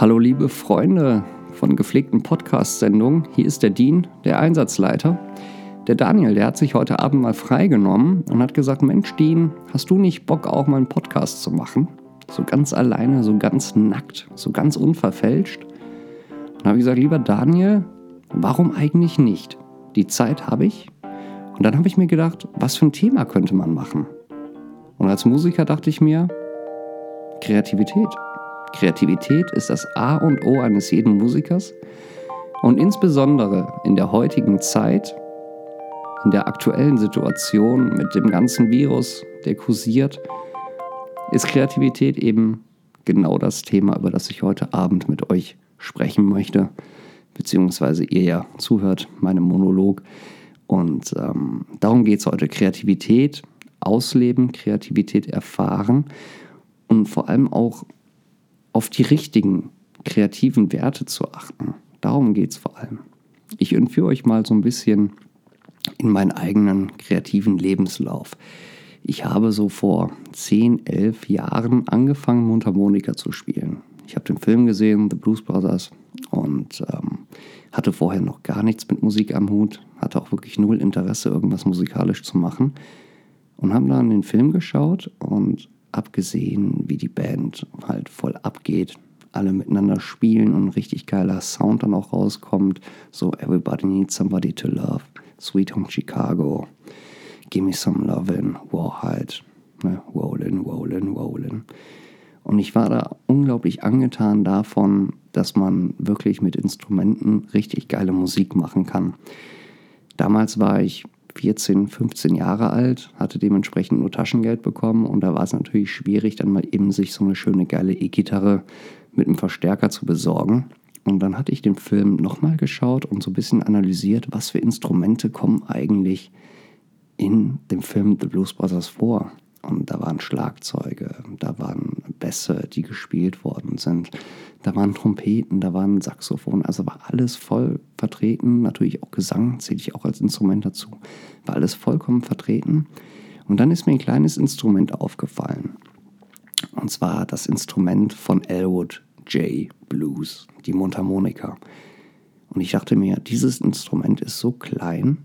Hallo liebe Freunde von gepflegten Podcast-Sendungen. Hier ist der Dean, der Einsatzleiter. Der Daniel, der hat sich heute Abend mal freigenommen und hat gesagt, Mensch Dean, hast du nicht Bock auch mal einen Podcast zu machen? So ganz alleine, so ganz nackt, so ganz unverfälscht. Und habe ich gesagt, lieber Daniel, warum eigentlich nicht? Die Zeit habe ich. Und dann habe ich mir gedacht, was für ein Thema könnte man machen? Und als Musiker dachte ich mir, Kreativität. Kreativität ist das A und O eines jeden Musikers und insbesondere in der heutigen Zeit, in der aktuellen Situation mit dem ganzen Virus, der kursiert, ist Kreativität eben genau das Thema, über das ich heute Abend mit euch sprechen möchte, beziehungsweise ihr ja zuhört, meinem Monolog. Und ähm, darum geht es heute. Kreativität ausleben, Kreativität erfahren und vor allem auch auf die richtigen kreativen Werte zu achten. Darum geht es vor allem. Ich entführe euch mal so ein bisschen in meinen eigenen kreativen Lebenslauf. Ich habe so vor 10, 11 Jahren angefangen, Mundharmonika zu spielen. Ich habe den Film gesehen, The Blues Brothers, und ähm, hatte vorher noch gar nichts mit Musik am Hut, hatte auch wirklich null Interesse, irgendwas musikalisch zu machen. Und haben dann den Film geschaut und abgesehen, wie die Band halt voll abgeht, alle miteinander spielen und ein richtig geiler Sound dann auch rauskommt. So Everybody Needs Somebody to Love, Sweet Home Chicago, Gimme Some Lovin', Warhead, ne, Rollin', Rollin', Rollin'. Und ich war da unglaublich angetan davon, dass man wirklich mit Instrumenten richtig geile Musik machen kann. Damals war ich 14, 15 Jahre alt, hatte dementsprechend nur Taschengeld bekommen und da war es natürlich schwierig, dann mal eben sich so eine schöne geile E-Gitarre mit einem Verstärker zu besorgen. Und dann hatte ich den Film nochmal geschaut und so ein bisschen analysiert, was für Instrumente kommen eigentlich in dem Film The Blues Brothers vor. Und da waren Schlagzeuge, da waren Bässe, die gespielt worden sind, da waren Trompeten, da waren Saxophone, also war alles voll vertreten. Natürlich auch Gesang zähle ich auch als Instrument dazu. War alles vollkommen vertreten. Und dann ist mir ein kleines Instrument aufgefallen. Und zwar das Instrument von Elwood J. Blues, die Mundharmonika. Und ich dachte mir, dieses Instrument ist so klein,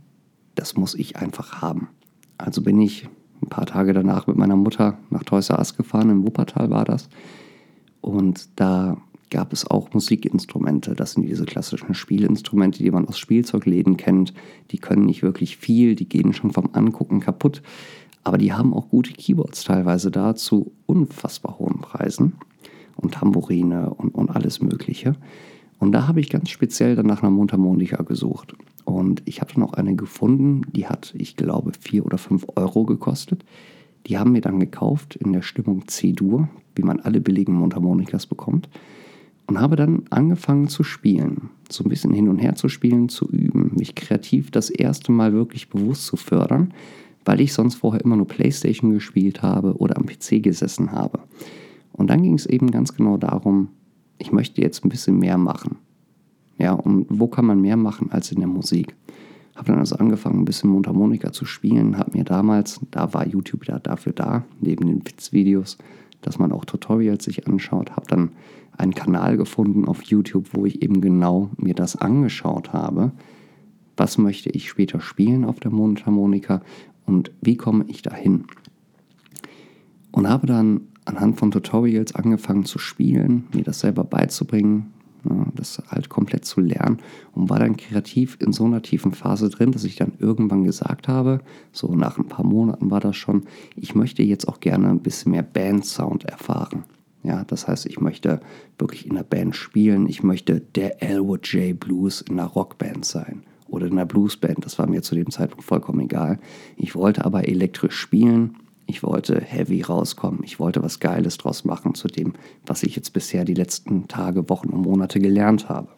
das muss ich einfach haben. Also bin ich ein paar Tage danach mit meiner Mutter nach Toys R gefahren, in Wuppertal war das. Und da gab es auch Musikinstrumente. Das sind diese klassischen Spielinstrumente, die man aus Spielzeugläden kennt. Die können nicht wirklich viel, die gehen schon vom Angucken kaputt. Aber die haben auch gute Keyboards teilweise da zu unfassbar hohen Preisen. Und Tambourine und, und alles Mögliche. Und da habe ich ganz speziell dann nach einer Mundharmonika gesucht. Und ich habe dann auch eine gefunden, die hat, ich glaube, 4 oder 5 Euro gekostet. Die haben wir dann gekauft in der Stimmung C-Dur, wie man alle billigen Mundharmonikas bekommt. Und habe dann angefangen zu spielen, so ein bisschen hin und her zu spielen, zu üben, mich kreativ das erste Mal wirklich bewusst zu fördern, weil ich sonst vorher immer nur Playstation gespielt habe oder am PC gesessen habe. Und dann ging es eben ganz genau darum, ich möchte jetzt ein bisschen mehr machen. Ja, und wo kann man mehr machen als in der Musik? Habe dann also angefangen, ein bisschen Mundharmonika zu spielen, habe mir damals, da war YouTube da dafür da, neben den Witzvideos, dass man auch Tutorials sich anschaut, habe dann einen Kanal gefunden auf YouTube, wo ich eben genau mir das angeschaut habe. Was möchte ich später spielen auf der Mundharmonika und wie komme ich dahin? Und habe dann anhand von Tutorials angefangen zu spielen, mir das selber beizubringen, ja, das halt komplett zu lernen und war dann kreativ in so einer tiefen Phase drin, dass ich dann irgendwann gesagt habe, so nach ein paar Monaten war das schon, ich möchte jetzt auch gerne ein bisschen mehr Band-Sound erfahren. Ja, das heißt, ich möchte wirklich in einer Band spielen, ich möchte der Elwood J. Blues in einer Rockband sein oder in einer Bluesband, das war mir zu dem Zeitpunkt vollkommen egal. Ich wollte aber elektrisch spielen ich wollte heavy rauskommen. Ich wollte was Geiles draus machen zu dem, was ich jetzt bisher die letzten Tage, Wochen und Monate gelernt habe.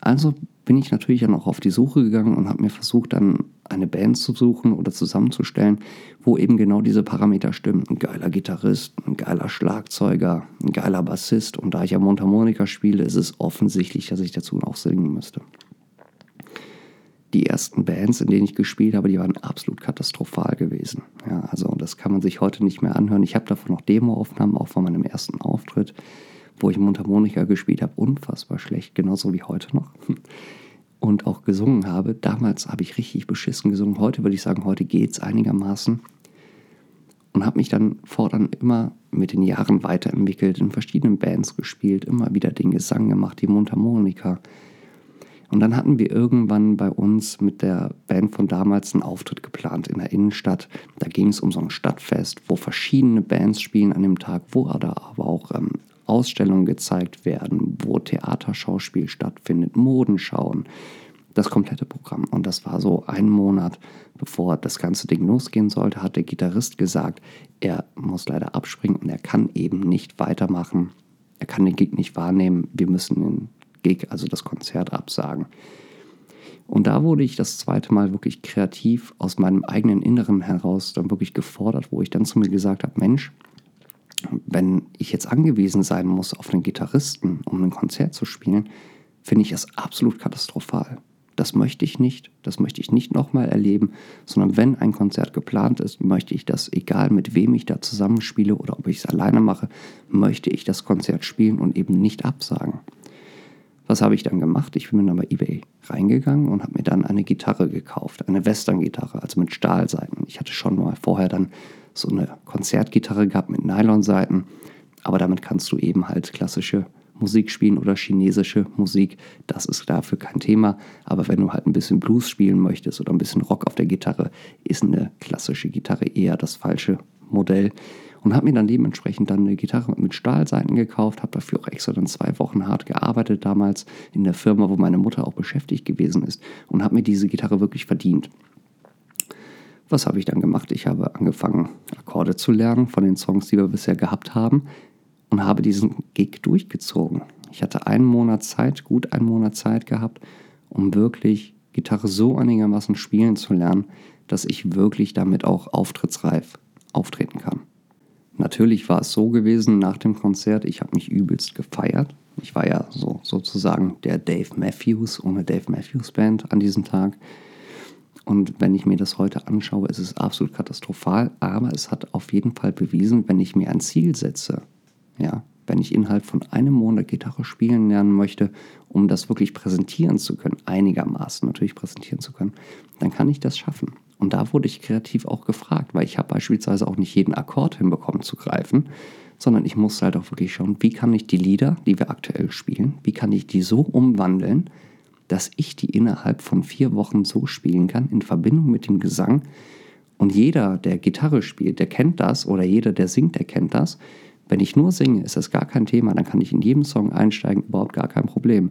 Also bin ich natürlich dann auch auf die Suche gegangen und habe mir versucht, dann eine Band zu suchen oder zusammenzustellen, wo eben genau diese Parameter stimmen. Ein geiler Gitarrist, ein geiler Schlagzeuger, ein geiler Bassist. Und da ich ja Mundharmonika spiele, ist es offensichtlich, dass ich dazu auch singen müsste die ersten Bands, in denen ich gespielt habe, die waren absolut katastrophal gewesen. Ja, also das kann man sich heute nicht mehr anhören. Ich habe davon noch Demoaufnahmen, auch von meinem ersten Auftritt, wo ich Mundharmonika gespielt habe, unfassbar schlecht, genauso wie heute noch. Und auch gesungen habe. Damals habe ich richtig beschissen gesungen. Heute würde ich sagen, heute geht es einigermaßen. Und habe mich dann fortan immer mit den Jahren weiterentwickelt, in verschiedenen Bands gespielt, immer wieder den Gesang gemacht, die Mundharmonika. Und dann hatten wir irgendwann bei uns mit der Band von damals einen Auftritt geplant in der Innenstadt. Da ging es um so ein Stadtfest, wo verschiedene Bands spielen an dem Tag, wo da aber auch ähm, Ausstellungen gezeigt werden, wo Theaterschauspiel stattfindet, Modenschauen, das komplette Programm. Und das war so ein Monat, bevor das ganze Ding losgehen sollte, hat der Gitarrist gesagt, er muss leider abspringen und er kann eben nicht weitermachen. Er kann den Gig nicht wahrnehmen. Wir müssen den Gig, also das Konzert, absagen. Und da wurde ich das zweite Mal wirklich kreativ aus meinem eigenen Inneren heraus dann wirklich gefordert, wo ich dann zu mir gesagt habe, Mensch, wenn ich jetzt angewiesen sein muss auf einen Gitarristen, um ein Konzert zu spielen, finde ich das absolut katastrophal. Das möchte ich nicht, das möchte ich nicht nochmal erleben, sondern wenn ein Konzert geplant ist, möchte ich das, egal mit wem ich da zusammenspiele oder ob ich es alleine mache, möchte ich das Konzert spielen und eben nicht absagen. Was habe ich dann gemacht? Ich bin dann bei eBay reingegangen und habe mir dann eine Gitarre gekauft, eine Western-Gitarre, also mit Stahlseiten. Ich hatte schon mal vorher dann so eine Konzertgitarre gehabt mit Nylonseiten, aber damit kannst du eben halt klassische Musik spielen oder chinesische Musik. Das ist dafür kein Thema. Aber wenn du halt ein bisschen Blues spielen möchtest oder ein bisschen Rock auf der Gitarre, ist eine klassische Gitarre eher das falsche Modell. Und habe mir dann dementsprechend dann eine Gitarre mit Stahlseiten gekauft, habe dafür auch extra dann zwei Wochen hart gearbeitet damals in der Firma, wo meine Mutter auch beschäftigt gewesen ist und habe mir diese Gitarre wirklich verdient. Was habe ich dann gemacht? Ich habe angefangen, Akkorde zu lernen von den Songs, die wir bisher gehabt haben und habe diesen Gig durchgezogen. Ich hatte einen Monat Zeit, gut einen Monat Zeit gehabt, um wirklich Gitarre so einigermaßen spielen zu lernen, dass ich wirklich damit auch auftrittsreif auftreten kann. Natürlich war es so gewesen nach dem Konzert, ich habe mich übelst gefeiert. Ich war ja so sozusagen der Dave Matthews ohne Dave Matthews Band an diesem Tag. Und wenn ich mir das heute anschaue, ist es absolut katastrophal, aber es hat auf jeden Fall bewiesen, wenn ich mir ein Ziel setze, ja, wenn ich innerhalb von einem Monat Gitarre spielen lernen möchte, um das wirklich präsentieren zu können, einigermaßen natürlich präsentieren zu können, dann kann ich das schaffen. Und da wurde ich kreativ auch gefragt, weil ich habe beispielsweise auch nicht jeden Akkord hinbekommen zu greifen, sondern ich musste halt auch wirklich schauen, wie kann ich die Lieder, die wir aktuell spielen, wie kann ich die so umwandeln, dass ich die innerhalb von vier Wochen so spielen kann, in Verbindung mit dem Gesang. Und jeder, der Gitarre spielt, der kennt das, oder jeder, der singt, der kennt das. Wenn ich nur singe, ist das gar kein Thema, dann kann ich in jedem Song einsteigen, überhaupt gar kein Problem.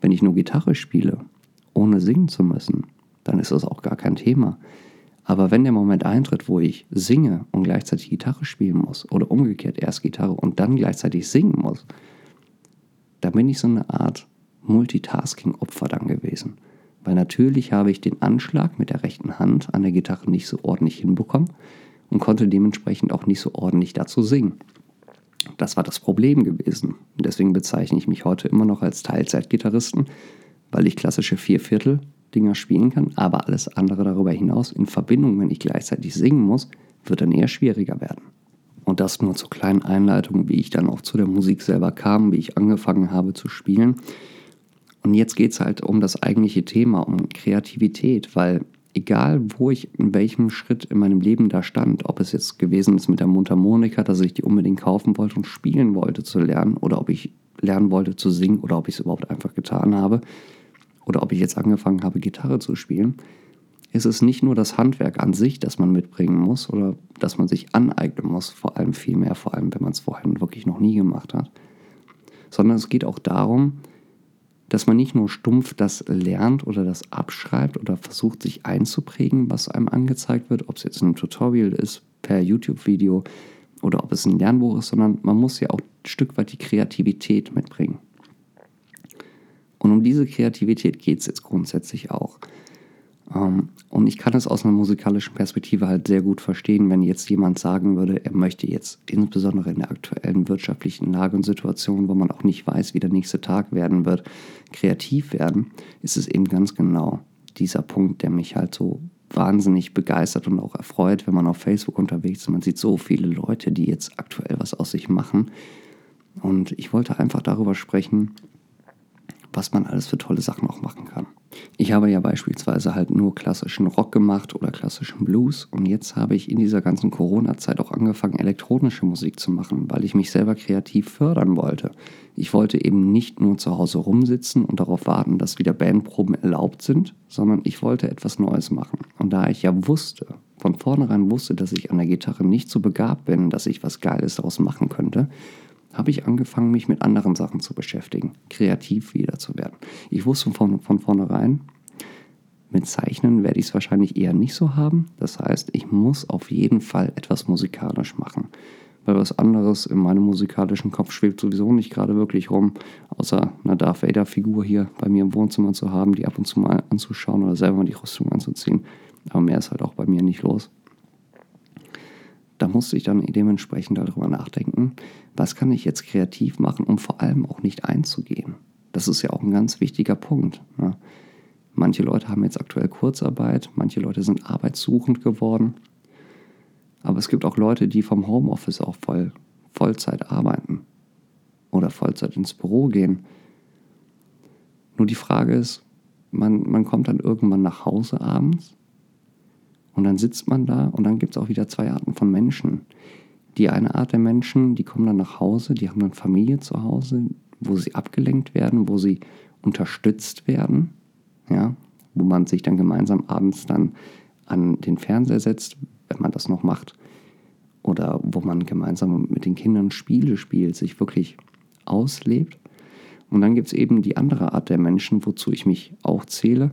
Wenn ich nur Gitarre spiele, ohne singen zu müssen, dann ist das auch gar kein Thema. Aber wenn der Moment eintritt, wo ich singe und gleichzeitig Gitarre spielen muss, oder umgekehrt erst Gitarre und dann gleichzeitig singen muss, da bin ich so eine Art Multitasking-Opfer dann gewesen. Weil natürlich habe ich den Anschlag mit der rechten Hand an der Gitarre nicht so ordentlich hinbekommen und konnte dementsprechend auch nicht so ordentlich dazu singen. Das war das Problem gewesen. Deswegen bezeichne ich mich heute immer noch als Teilzeitgitarristen, weil ich klassische Vierviertel-Dinger spielen kann, aber alles andere darüber hinaus in Verbindung, wenn ich gleichzeitig singen muss, wird dann eher schwieriger werden. Und das nur zur kleinen Einleitung, wie ich dann auch zu der Musik selber kam, wie ich angefangen habe zu spielen. Und jetzt geht es halt um das eigentliche Thema, um Kreativität, weil egal wo ich in welchem Schritt in meinem Leben da stand, ob es jetzt gewesen ist mit der Mundharmonika, dass ich die unbedingt kaufen wollte und spielen wollte zu lernen, oder ob ich lernen wollte zu singen, oder ob ich es überhaupt einfach getan habe, oder ob ich jetzt angefangen habe, Gitarre zu spielen, ist es nicht nur das Handwerk an sich, das man mitbringen muss oder das man sich aneignen muss, vor allem viel mehr, vor allem wenn man es vorher wirklich noch nie gemacht hat, sondern es geht auch darum, dass man nicht nur stumpf das lernt oder das abschreibt oder versucht sich einzuprägen, was einem angezeigt wird, ob es jetzt ein Tutorial ist, per YouTube-Video oder ob es ein Lernbuch ist, sondern man muss ja auch ein Stück weit die Kreativität mitbringen. Und um diese Kreativität geht es jetzt grundsätzlich auch. Ähm, und ich kann es aus einer musikalischen Perspektive halt sehr gut verstehen, wenn jetzt jemand sagen würde, er möchte jetzt insbesondere in der aktuellen wirtschaftlichen Lage und Situation, wo man auch nicht weiß, wie der nächste Tag werden wird, kreativ werden, ist es eben ganz genau dieser Punkt, der mich halt so wahnsinnig begeistert und auch erfreut, wenn man auf Facebook unterwegs ist. Man sieht so viele Leute, die jetzt aktuell was aus sich machen. Und ich wollte einfach darüber sprechen, was man alles für tolle Sachen auch machen kann. Ich habe ja beispielsweise halt nur klassischen Rock gemacht oder klassischen Blues und jetzt habe ich in dieser ganzen Corona-Zeit auch angefangen, elektronische Musik zu machen, weil ich mich selber kreativ fördern wollte. Ich wollte eben nicht nur zu Hause rumsitzen und darauf warten, dass wieder Bandproben erlaubt sind, sondern ich wollte etwas Neues machen. Und da ich ja wusste, von vornherein wusste, dass ich an der Gitarre nicht so begabt bin, dass ich was Geiles daraus machen könnte, habe ich angefangen, mich mit anderen Sachen zu beschäftigen, kreativ wieder zu werden. Ich wusste von, von vornherein, mit Zeichnen werde ich es wahrscheinlich eher nicht so haben. Das heißt, ich muss auf jeden Fall etwas musikalisch machen. Weil was anderes in meinem musikalischen Kopf schwebt sowieso nicht gerade wirklich rum, außer eine Darth Vader-Figur hier bei mir im Wohnzimmer zu haben, die ab und zu mal anzuschauen oder selber die Rüstung anzuziehen. Aber mehr ist halt auch bei mir nicht los da musste ich dann dementsprechend darüber nachdenken, was kann ich jetzt kreativ machen, um vor allem auch nicht einzugehen. Das ist ja auch ein ganz wichtiger Punkt. Ne? Manche Leute haben jetzt aktuell Kurzarbeit, manche Leute sind arbeitssuchend geworden. Aber es gibt auch Leute, die vom Homeoffice auch voll, Vollzeit arbeiten oder Vollzeit ins Büro gehen. Nur die Frage ist, man, man kommt dann irgendwann nach Hause abends und dann sitzt man da und dann gibt es auch wieder zwei Arten von Menschen. Die eine Art der Menschen, die kommen dann nach Hause, die haben dann Familie zu Hause, wo sie abgelenkt werden, wo sie unterstützt werden, ja, wo man sich dann gemeinsam abends dann an den Fernseher setzt, wenn man das noch macht, oder wo man gemeinsam mit den Kindern Spiele spielt, sich wirklich auslebt. Und dann gibt es eben die andere Art der Menschen, wozu ich mich auch zähle,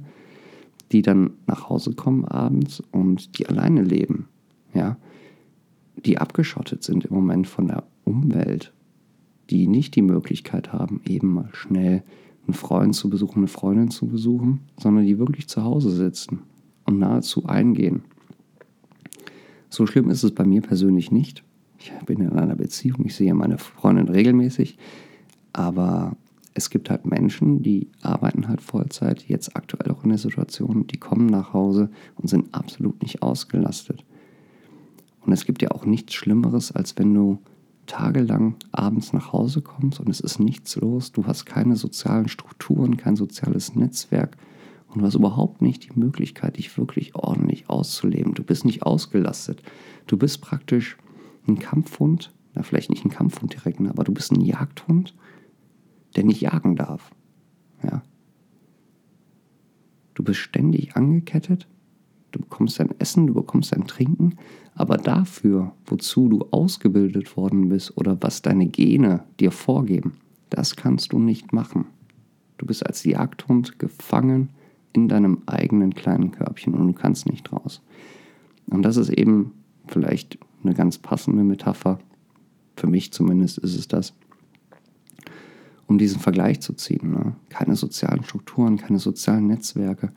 die dann nach Hause kommen abends und die alleine leben, ja, die abgeschottet sind im Moment von der Umwelt, die nicht die Möglichkeit haben, eben mal schnell einen Freund zu besuchen, eine Freundin zu besuchen, sondern die wirklich zu Hause sitzen und nahezu eingehen. So schlimm ist es bei mir persönlich nicht. Ich bin in einer Beziehung, ich sehe meine Freundin regelmäßig, aber es gibt halt Menschen, die arbeiten halt Vollzeit, jetzt aktuell auch in der Situation, die kommen nach Hause und sind absolut nicht ausgelastet. Und es gibt ja auch nichts Schlimmeres, als wenn du tagelang abends nach Hause kommst und es ist nichts los, du hast keine sozialen Strukturen, kein soziales Netzwerk und du hast überhaupt nicht die Möglichkeit, dich wirklich ordentlich auszuleben. Du bist nicht ausgelastet. Du bist praktisch ein Kampfhund, na vielleicht nicht ein Kampfhund direkt, aber du bist ein Jagdhund der nicht jagen darf. Ja. Du bist ständig angekettet, du bekommst dein Essen, du bekommst dein Trinken, aber dafür, wozu du ausgebildet worden bist oder was deine Gene dir vorgeben, das kannst du nicht machen. Du bist als Jagdhund gefangen in deinem eigenen kleinen Körbchen und du kannst nicht raus. Und das ist eben vielleicht eine ganz passende Metapher, für mich zumindest ist es das, um diesen Vergleich zu ziehen. Ne? Keine sozialen Strukturen, keine sozialen Netzwerke.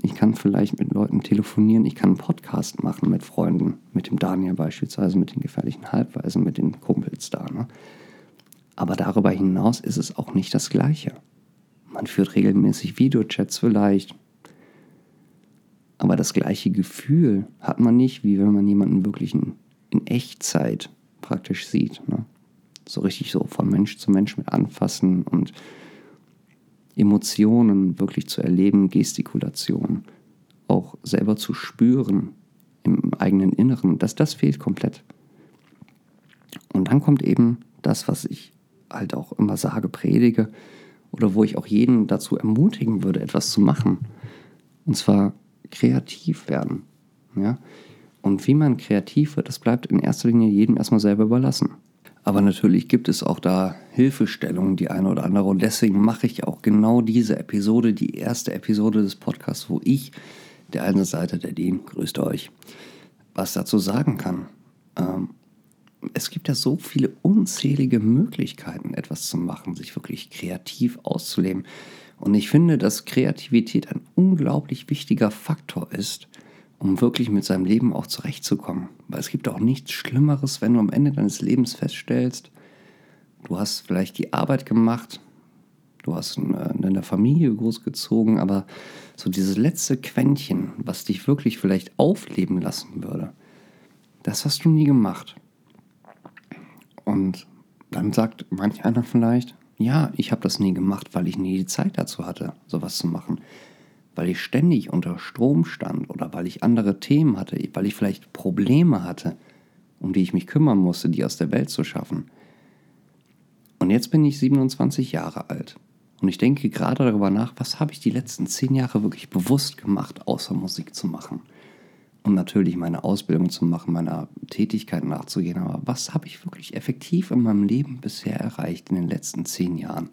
Ich kann vielleicht mit Leuten telefonieren, ich kann einen Podcast machen mit Freunden, mit dem Daniel beispielsweise, mit den gefährlichen Halbweisen, mit den Kumpels da. Ne? Aber darüber hinaus ist es auch nicht das Gleiche. Man führt regelmäßig Videochats vielleicht, aber das gleiche Gefühl hat man nicht, wie wenn man jemanden wirklich in, in Echtzeit praktisch sieht. Ne? so richtig so von Mensch zu Mensch mit anfassen und Emotionen wirklich zu erleben, Gestikulation, auch selber zu spüren im eigenen Inneren, dass das fehlt komplett. Und dann kommt eben das, was ich halt auch immer sage, predige oder wo ich auch jeden dazu ermutigen würde, etwas zu machen. Und zwar kreativ werden. Ja? Und wie man kreativ wird, das bleibt in erster Linie jedem erstmal selber überlassen. Aber natürlich gibt es auch da Hilfestellungen, die eine oder andere. Und deswegen mache ich auch genau diese Episode, die erste Episode des Podcasts, wo ich, der eine Seite der Dean, grüßt euch, was dazu sagen kann. Ähm, es gibt ja so viele unzählige Möglichkeiten, etwas zu machen, sich wirklich kreativ auszuleben. Und ich finde, dass Kreativität ein unglaublich wichtiger Faktor ist, um wirklich mit seinem Leben auch zurechtzukommen. Weil es gibt auch nichts Schlimmeres, wenn du am Ende deines Lebens feststellst, du hast vielleicht die Arbeit gemacht, du hast in der Familie großgezogen, aber so dieses letzte Quäntchen, was dich wirklich vielleicht aufleben lassen würde, das hast du nie gemacht. Und Dann sagt manch einer vielleicht, ja, ich habe das nie gemacht, weil ich nie die Zeit dazu hatte, sowas zu machen. Weil ich ständig unter Strom stand oder weil ich andere Themen hatte, weil ich vielleicht Probleme hatte, um die ich mich kümmern musste, die aus der Welt zu schaffen. Und jetzt bin ich 27 Jahre alt. Und ich denke gerade darüber nach, was habe ich die letzten zehn Jahre wirklich bewusst gemacht, außer Musik zu machen. Und natürlich meine Ausbildung zu machen, meiner Tätigkeit nachzugehen. Aber was habe ich wirklich effektiv in meinem Leben bisher erreicht in den letzten zehn Jahren?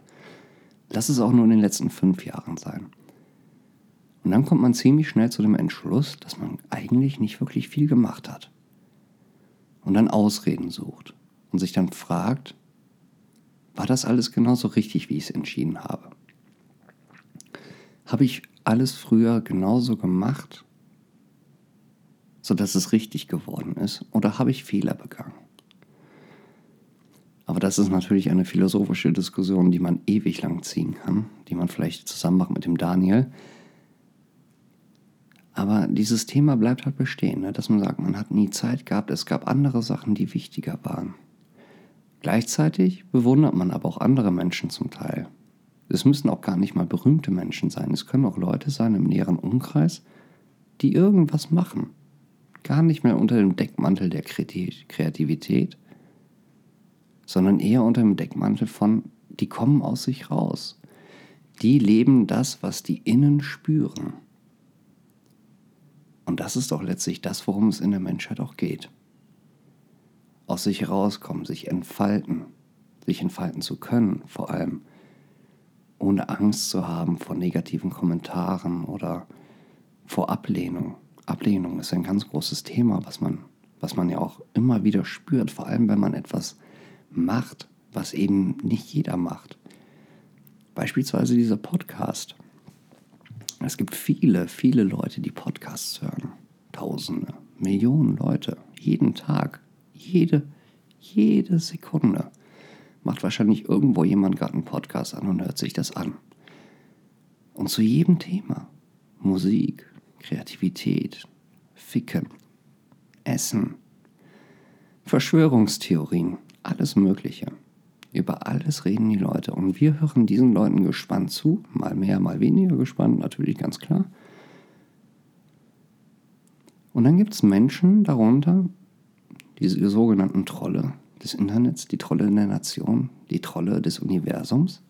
Lass es auch nur in den letzten fünf Jahren sein. Und dann kommt man ziemlich schnell zu dem Entschluss, dass man eigentlich nicht wirklich viel gemacht hat. Und dann Ausreden sucht und sich dann fragt, war das alles genauso richtig, wie ich es entschieden habe? Habe ich alles früher genauso gemacht, sodass es richtig geworden ist, oder habe ich Fehler begangen? Aber das ist natürlich eine philosophische Diskussion, die man ewig lang ziehen kann, die man vielleicht zusammen macht mit dem Daniel. Aber dieses Thema bleibt halt bestehen, ne? dass man sagt, man hat nie Zeit gehabt, es gab andere Sachen, die wichtiger waren. Gleichzeitig bewundert man aber auch andere Menschen zum Teil. Es müssen auch gar nicht mal berühmte Menschen sein. Es können auch Leute sein im näheren Umkreis, die irgendwas machen. Gar nicht mehr unter dem Deckmantel der Kreativität, sondern eher unter dem Deckmantel von, die kommen aus sich raus. Die leben das, was die innen spüren. Und das ist doch letztlich das, worum es in der Menschheit auch geht aus sich herauskommen, sich entfalten, sich entfalten zu können, vor allem ohne Angst zu haben vor negativen Kommentaren oder vor Ablehnung. Ablehnung ist ein ganz großes Thema, was man, was man ja auch immer wieder spürt, vor allem wenn man etwas macht, was eben nicht jeder macht. Beispielsweise dieser Podcast. Es gibt viele, viele Leute, die Podcasts hören. Tausende, Millionen Leute, jeden Tag jede, jede Sekunde macht wahrscheinlich irgendwo jemand gerade einen Podcast an und hört sich das an. Und zu jedem Thema, Musik, Kreativität, Ficken, Essen, Verschwörungstheorien, alles Mögliche. Über alles reden die Leute und wir hören diesen Leuten gespannt zu, mal mehr, mal weniger gespannt, natürlich ganz klar. Und dann gibt es Menschen darunter, diese sogenannten Trolle des Internets, die Trolle der Nation, die Trolle des Universums,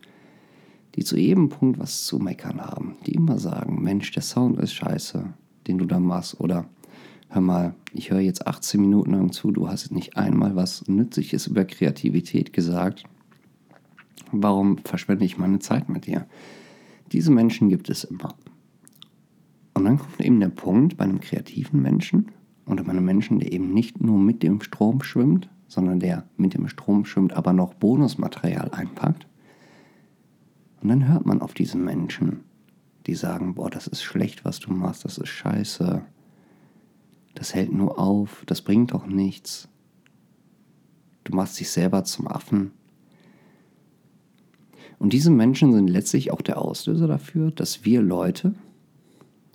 die zu jedem Punkt was zu meckern haben, die immer sagen, Mensch, der Sound ist scheiße, den du da machst, oder hör mal, ich höre jetzt 18 Minuten lang zu, du hast nicht einmal was Nützliches über Kreativität gesagt. Warum verschwende ich meine Zeit mit dir? Diese Menschen gibt es immer. Und dann kommt eben der Punkt bei einem kreativen Menschen, und bei einem Menschen, der eben nicht nur mit dem Strom schwimmt, sondern der mit dem Strom schwimmt, aber noch Bonusmaterial einpackt. Und dann hört man auf diese Menschen, die sagen, boah, das ist schlecht, was du machst, das ist scheiße, das hält nur auf, das bringt doch nichts. Du machst dich selber zum Affen. Und diese Menschen sind letztlich auch der Auslöser dafür, dass wir Leute,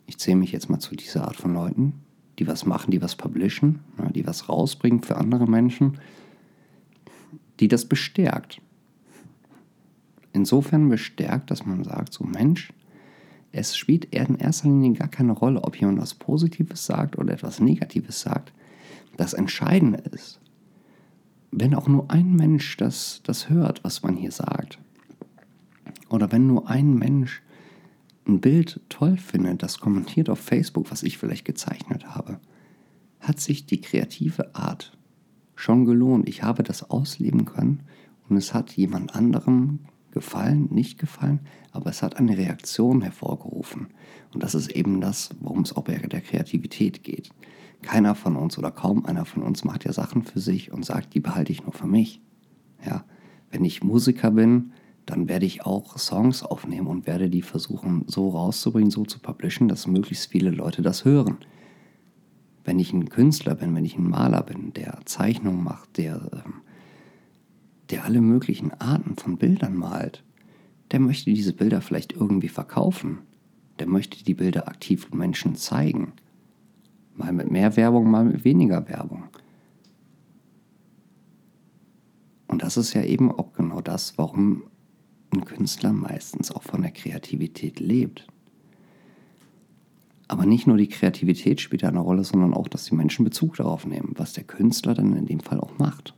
ich zähle mich jetzt mal zu dieser Art von Leuten, die was machen, die was publishen, ne, die was rausbringen für andere Menschen, die das bestärkt. Insofern bestärkt, dass man sagt, so Mensch, es spielt in erster Linie gar keine Rolle, ob jemand was Positives sagt oder etwas Negatives sagt. Das Entscheidende ist, wenn auch nur ein Mensch das, das hört, was man hier sagt, oder wenn nur ein Mensch ein Bild toll findet, das kommentiert auf Facebook, was ich vielleicht gezeichnet habe, hat sich die kreative Art schon gelohnt. Ich habe das ausleben können und es hat jemand anderem gefallen, nicht gefallen, aber es hat eine Reaktion hervorgerufen. Und das ist eben das, worum es auch bei der Kreativität geht. Keiner von uns oder kaum einer von uns macht ja Sachen für sich und sagt, die behalte ich nur für mich. Ja, wenn ich Musiker bin, dann werde ich auch Songs aufnehmen und werde die versuchen so rauszubringen, so zu publishen, dass möglichst viele Leute das hören. Wenn ich ein Künstler bin, wenn ich ein Maler bin, der Zeichnungen macht, der, ähm, der alle möglichen Arten von Bildern malt, der möchte diese Bilder vielleicht irgendwie verkaufen. Der möchte die Bilder aktiv Menschen zeigen. Mal mit mehr Werbung, mal mit weniger Werbung. Und das ist ja eben auch genau das, warum ein Künstler meistens auch von der Kreativität lebt. Aber nicht nur die Kreativität spielt eine Rolle, sondern auch, dass die Menschen Bezug darauf nehmen, was der Künstler dann in dem Fall auch macht.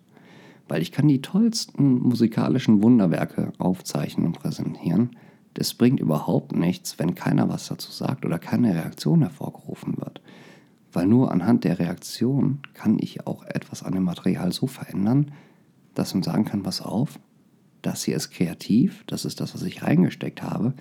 Weil ich kann die tollsten musikalischen Wunderwerke aufzeichnen und präsentieren. Das bringt überhaupt nichts, wenn keiner was dazu sagt oder keine Reaktion hervorgerufen wird. Weil nur anhand der Reaktion kann ich auch etwas an dem Material so verändern, dass man sagen kann, was auf, das hier ist kreativ, das ist das, was ich reingesteckt habe.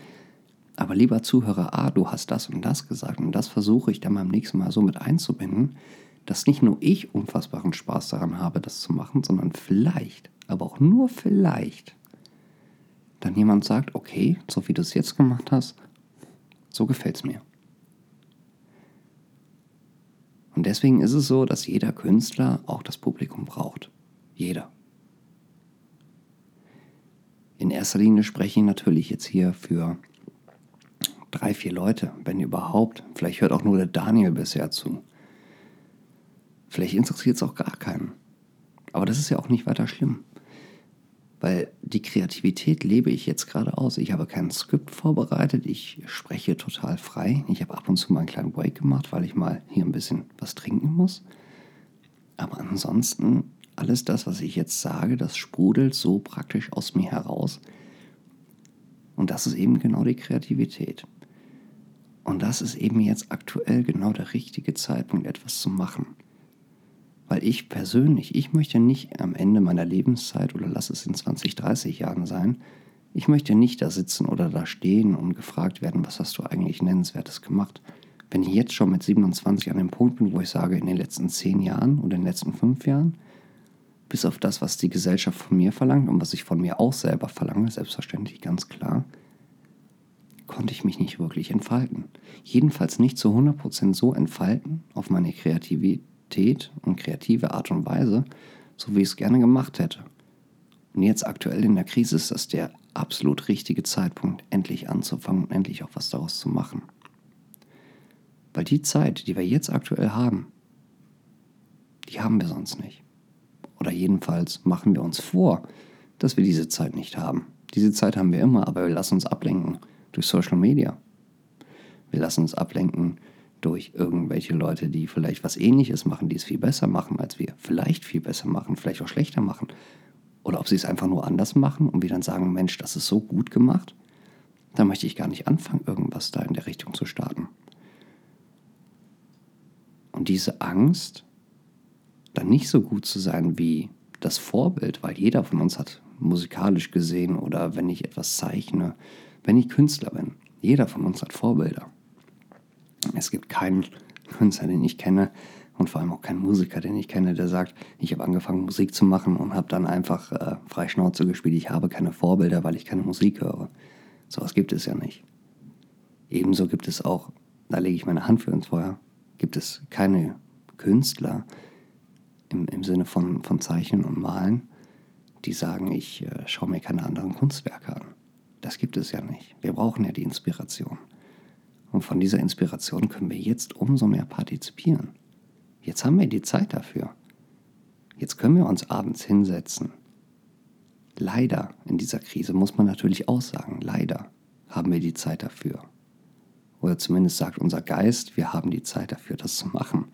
Aber lieber Zuhörer A, du hast das und das gesagt und das versuche ich dann beim nächsten Mal so mit einzubinden, dass nicht nur ich unfassbaren Spaß daran habe, das zu machen, sondern vielleicht, aber auch nur vielleicht, dann jemand sagt, okay, so wie du es jetzt gemacht hast, so gefällt es mir. Und deswegen ist es so, dass jeder Künstler auch das Publikum braucht. Jeder. In erster Linie spreche ich natürlich jetzt hier für drei, vier Leute, wenn überhaupt. Vielleicht hört auch nur der Daniel bisher zu. Vielleicht interessiert es auch gar keinen. Aber das ist ja auch nicht weiter schlimm. Weil die Kreativität lebe ich jetzt gerade aus. Ich habe kein Skript vorbereitet, ich spreche total frei. Ich habe ab und zu mal einen kleinen Break gemacht, weil ich mal hier ein bisschen was trinken muss. Aber ansonsten alles das, was ich jetzt sage, das sprudelt so praktisch aus mir heraus. Und das ist eben genau die Kreativität. Und das ist eben jetzt aktuell genau der richtige Zeitpunkt, etwas zu machen. Weil ich persönlich, ich möchte nicht am Ende meiner Lebenszeit oder lass es in 20, 30 Jahren sein, ich möchte nicht da sitzen oder da stehen und gefragt werden, was hast du eigentlich Nennenswertes gemacht. Wenn ich jetzt schon mit 27 an dem Punkt bin, wo ich sage, in den letzten 10 Jahren oder in den letzten 5 Jahren, bis auf das, was die Gesellschaft von mir verlangt und was ich von mir auch selber verlange, selbstverständlich ganz klar, konnte ich mich nicht wirklich entfalten. Jedenfalls nicht zu 100% so entfalten auf meine Kreativität und kreative Art und Weise, so wie ich es gerne gemacht hätte. Und jetzt aktuell in der Krise ist das der absolut richtige Zeitpunkt, endlich anzufangen und endlich auch was daraus zu machen. Weil die Zeit, die wir jetzt aktuell haben, die haben wir sonst nicht. Oder jedenfalls machen wir uns vor, dass wir diese Zeit nicht haben. Diese Zeit haben wir immer, aber wir lassen uns ablenken durch Social Media. Wir lassen uns ablenken durch irgendwelche Leute, die vielleicht was ähnliches machen, die es viel besser machen als wir. Vielleicht viel besser machen, vielleicht auch schlechter machen. Oder ob sie es einfach nur anders machen und wir dann sagen, Mensch, das ist so gut gemacht, da möchte ich gar nicht anfangen, irgendwas da in der Richtung zu starten. Und diese Angst, dann nicht so gut zu sein wie das Vorbild, weil jeder von uns hat musikalisch gesehen oder wenn ich etwas zeichne, wenn ich Künstler bin. Jeder von uns hat Vorbilder. Es gibt keinen Künstler, den ich kenne und vor allem auch keinen Musiker, den ich kenne, der sagt, ich habe angefangen Musik zu machen und habe dann einfach äh, frei Schnauze gespielt. Ich habe keine Vorbilder, weil ich keine Musik höre. Sowas gibt es ja nicht. Ebenso gibt es auch, da lege ich meine Hand für ins Feuer, gibt es keine Künstler, im, im Sinne von, von Zeichnen und Malen, die sagen, ich äh, schaue mir keine anderen Kunstwerke an. Das gibt es ja nicht. Wir brauchen ja die Inspiration. Und von dieser Inspiration können wir jetzt umso mehr partizipieren. Jetzt haben wir die Zeit dafür. Jetzt können wir uns abends hinsetzen. Leider in dieser Krise muss man natürlich auch sagen, leider haben wir die Zeit dafür. Oder zumindest sagt unser Geist, wir haben die Zeit dafür, das zu machen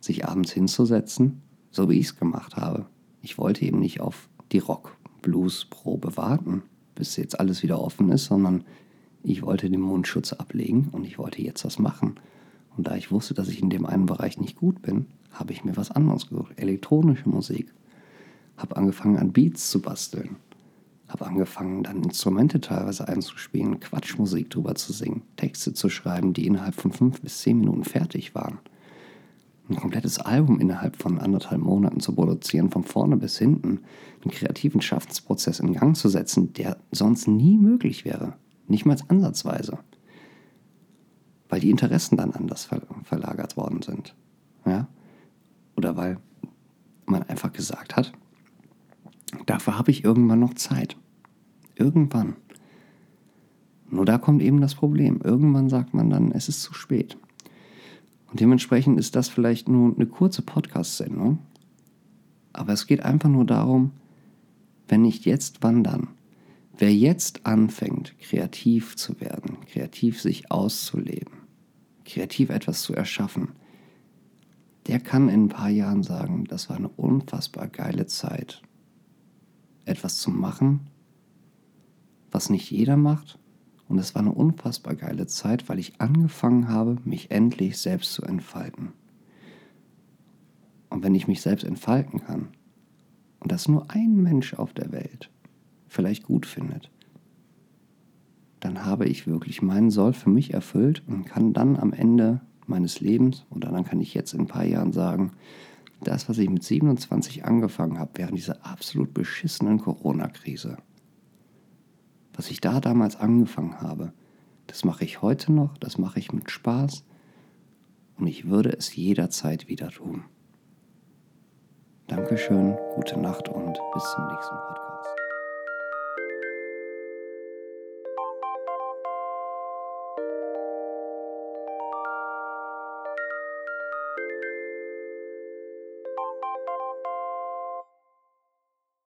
sich abends hinzusetzen, so wie ich es gemacht habe. Ich wollte eben nicht auf die Rock-Blues-Probe warten, bis jetzt alles wieder offen ist, sondern ich wollte den Mundschutz ablegen und ich wollte jetzt was machen. Und da ich wusste, dass ich in dem einen Bereich nicht gut bin, habe ich mir was anderes gesucht. Elektronische Musik. Habe angefangen an Beats zu basteln. Habe angefangen dann Instrumente teilweise einzuspielen, Quatschmusik drüber zu singen, Texte zu schreiben, die innerhalb von fünf bis zehn Minuten fertig waren ein komplettes Album innerhalb von anderthalb Monaten zu produzieren, von vorne bis hinten, einen kreativen Schaffensprozess in Gang zu setzen, der sonst nie möglich wäre. Nicht mal ansatzweise. Weil die Interessen dann anders ver verlagert worden sind. Ja? Oder weil man einfach gesagt hat, dafür habe ich irgendwann noch Zeit. Irgendwann. Nur da kommt eben das Problem. Irgendwann sagt man dann, es ist zu spät. Und dementsprechend ist das vielleicht nur eine kurze Podcast-Sendung. Aber es geht einfach nur darum, wenn nicht jetzt, wann dann? Wer jetzt anfängt, kreativ zu werden, kreativ sich auszuleben, kreativ etwas zu erschaffen, der kann in ein paar Jahren sagen, das war eine unfassbar geile Zeit, etwas zu machen, was nicht jeder macht. Und es war eine unfassbar geile Zeit, weil ich angefangen habe, mich endlich selbst zu entfalten. Und wenn ich mich selbst entfalten kann, und das nur ein Mensch auf der Welt vielleicht gut findet, dann habe ich wirklich meinen Soll für mich erfüllt und kann dann am Ende meines Lebens, oder dann kann ich jetzt in ein paar Jahren sagen, das, was ich mit 27 angefangen habe, während dieser absolut beschissenen Corona-Krise, was ich da damals angefangen habe, das mache ich heute noch, das mache ich mit Spaß und ich würde es jederzeit wieder tun. Dankeschön, gute Nacht und bis zum nächsten Podcast.